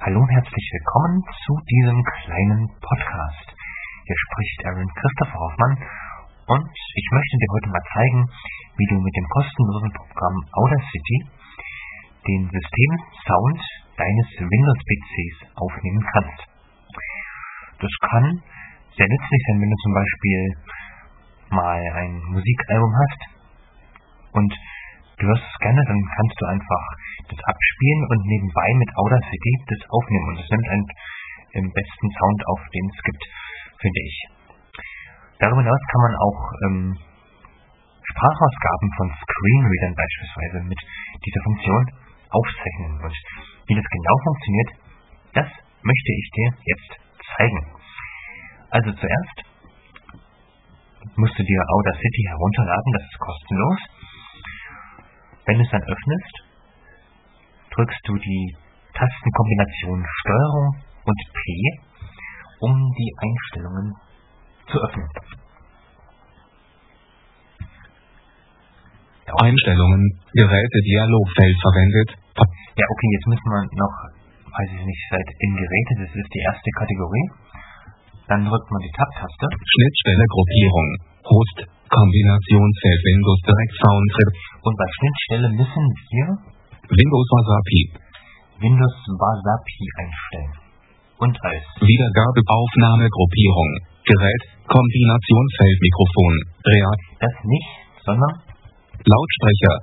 Hallo und herzlich willkommen zu diesem kleinen Podcast. Hier spricht Aaron Christopher Hoffmann und ich möchte dir heute mal zeigen, wie du mit dem kostenlosen Programm Audacity den Systemsound deines Windows-PCs aufnehmen kannst. Das kann sehr nützlich sein, wenn du zum Beispiel mal ein Musikalbum hast und du es gerne, dann kannst du einfach das abspielen und nebenbei mit Audacity das aufnehmen. Und das nimmt einen im besten Sound auf, den es gibt, finde ich. Darüber hinaus kann man auch ähm, Sprachausgaben von Screenreadern beispielsweise mit dieser Funktion aufzeichnen. Und wie das genau funktioniert, das möchte ich dir jetzt zeigen. Also zuerst musst du dir Audacity herunterladen, das ist kostenlos. Wenn du es dann öffnest, drückst du die Tastenkombination Steuerung und P, um die Einstellungen zu öffnen. Einstellungen, Geräte Dialogfeld verwendet. Ja, okay, jetzt müssen wir noch, weiß ich nicht, seit in Geräte, das ist die erste Kategorie. Dann drückt man die Tab-Taste. Schnittstelle Gruppierung. Host. Kombinationsfeld Windows Direct Soundtrip. Und bei Schnittstelle müssen wir Windows Wasapi. Windows Wasapi einstellen. Und als Wiedergabe Aufnahme Gruppierung. Gerät. Kombinationsfeld Mikrofon. Real. das nicht, sondern Lautsprecher.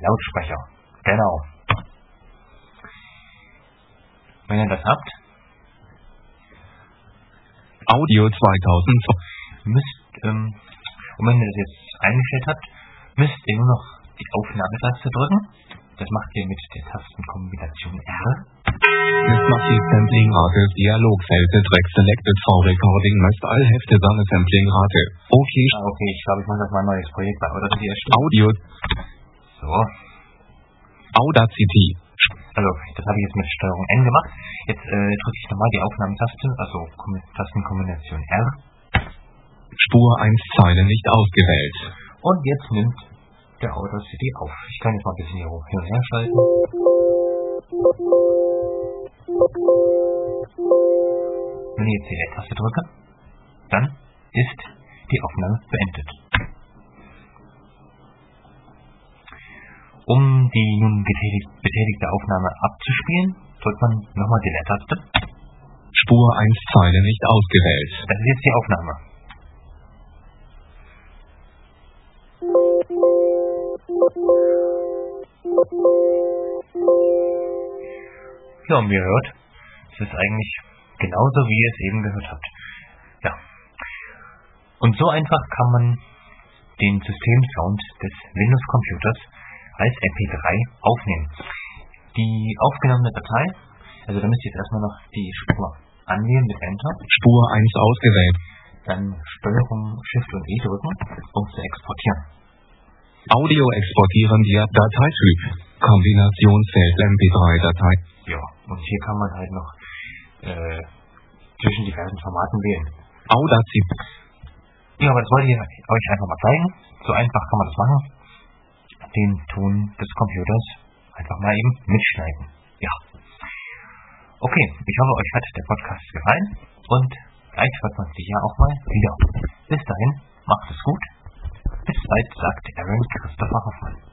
Lautsprecher. Genau. Wenn ihr das habt, Audio 2000. müsst, ähm, und wenn ihr das jetzt eingestellt habt, müsst ihr nur noch die Aufnahmetaste drücken. Das macht ihr mit der Tastenkombination R. Massiv Sampling Rate. Dialogfeld. Track Selected for Recording. Must all Hefte Sanne Sampling Rate. Okay. Ah, okay, ich glaube, ich mache das mal ein neues Projekt bei Audacity erstellen. Audio. So, Audacity. also das habe ich jetzt mit Steuerung N gemacht. Jetzt äh, drücke ich nochmal die Aufnahmetaste, also Kom- Tastenkombination R. Spur 1 Zeile nicht ausgewählt. Und jetzt nimmt der Audacity auf. Ich kann jetzt mal ein bisschen hier hoch- hin und her schalten. Wenn ich jetzt die Leertaste drücke, dann ist die Aufnahme beendet. Um die nun getätigt, betätigte Aufnahme abzuspielen, drückt man nochmal die Leertaste. Spur 1 Zeile nicht ausgewählt. Das ist jetzt die Aufnahme. Ja, und wie ihr hört, es ist eigentlich genauso, wie ihr es eben gehört habt. Ja. Und so einfach kann man den Systemsound des Windows-Computers als MP3 aufnehmen. Die aufgenommene Datei, also da müsst ihr jetzt erstmal noch die Spur anwählen mit Enter, Spur 1 ausgewählt. dann Steuerung Shift und E drücken, um zu exportieren. Audio exportieren via Dateityp. Kombinationsfeld MP3-Datei. Ja, und hier kann man halt noch äh, zwischen diversen Formaten wählen. Audacity. Ja, aber das wollte ich euch einfach mal zeigen. So einfach kann man das machen. Den Ton des Computers einfach mal eben mitschneiden. Ja. Okay, ich hoffe, euch hat der Podcast gefallen und vielleicht hört man sich ja auch mal wieder. Bis dahin, macht es gut. Bis bald, sagt Aaron Christopher Hoffmann.